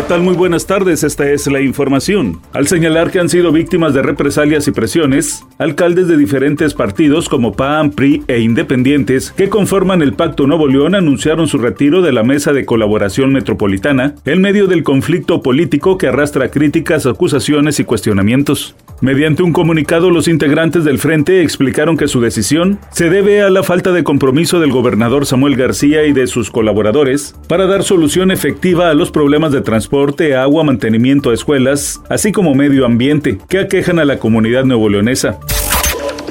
¿Qué tal? Muy buenas tardes, esta es la información. Al señalar que han sido víctimas de represalias y presiones, alcaldes de diferentes partidos como PAN, PRI e independientes que conforman el Pacto Nuevo León anunciaron su retiro de la Mesa de Colaboración Metropolitana en medio del conflicto político que arrastra críticas, acusaciones y cuestionamientos. Mediante un comunicado, los integrantes del frente explicaron que su decisión se debe a la falta de compromiso del gobernador Samuel García y de sus colaboradores para dar solución efectiva a los problemas de transporte, agua, mantenimiento a escuelas, así como medio ambiente, que aquejan a la comunidad nuevoleonesa.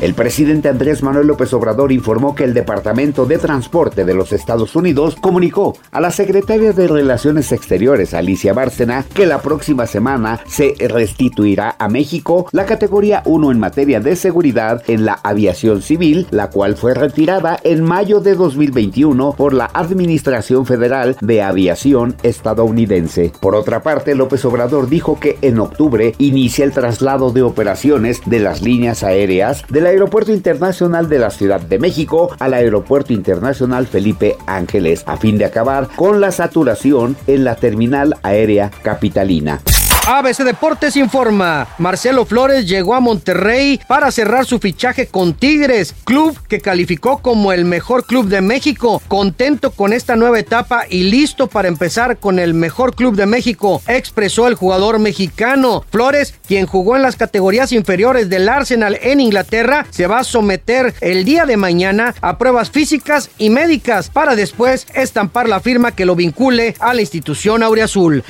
El presidente Andrés Manuel López Obrador informó que el Departamento de Transporte de los Estados Unidos comunicó a la secretaria de Relaciones Exteriores, Alicia Bárcena, que la próxima semana se restituirá a México la categoría 1 en materia de seguridad en la aviación civil, la cual fue retirada en mayo de 2021 por la Administración Federal de Aviación estadounidense. Por otra parte, López Obrador dijo que en octubre inicia el traslado de operaciones de las líneas aéreas de la Aeropuerto Internacional de la Ciudad de México al Aeropuerto Internacional Felipe Ángeles, a fin de acabar con la saturación en la terminal aérea capitalina. ABC Deportes informa, Marcelo Flores llegó a Monterrey para cerrar su fichaje con Tigres, club que calificó como el mejor club de México, contento con esta nueva etapa y listo para empezar con el mejor club de México, expresó el jugador mexicano. Flores, quien jugó en las categorías inferiores del Arsenal en Inglaterra, se va a someter el día de mañana a pruebas físicas y médicas para después estampar la firma que lo vincule a la institución Aureazul.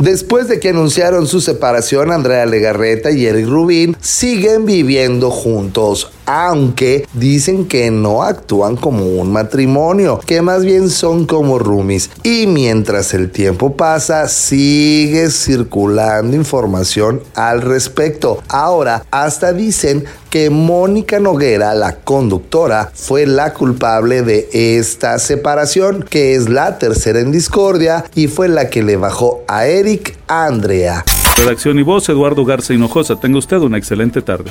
Después de que anunciaron su separación, Andrea Legarreta y Eric Rubin siguen viviendo juntos, aunque dicen que no actúan como un matrimonio, que más bien son como roomies. Y mientras el tiempo pasa, sigue circulando información al respecto. Ahora, hasta dicen que Mónica Noguera, la conductora, fue la culpable de esta separación, que es la tercera en discordia y fue la que le bajó a Eric Andrea. Redacción y voz, Eduardo Garza Hinojosa. Tenga usted una excelente tarde.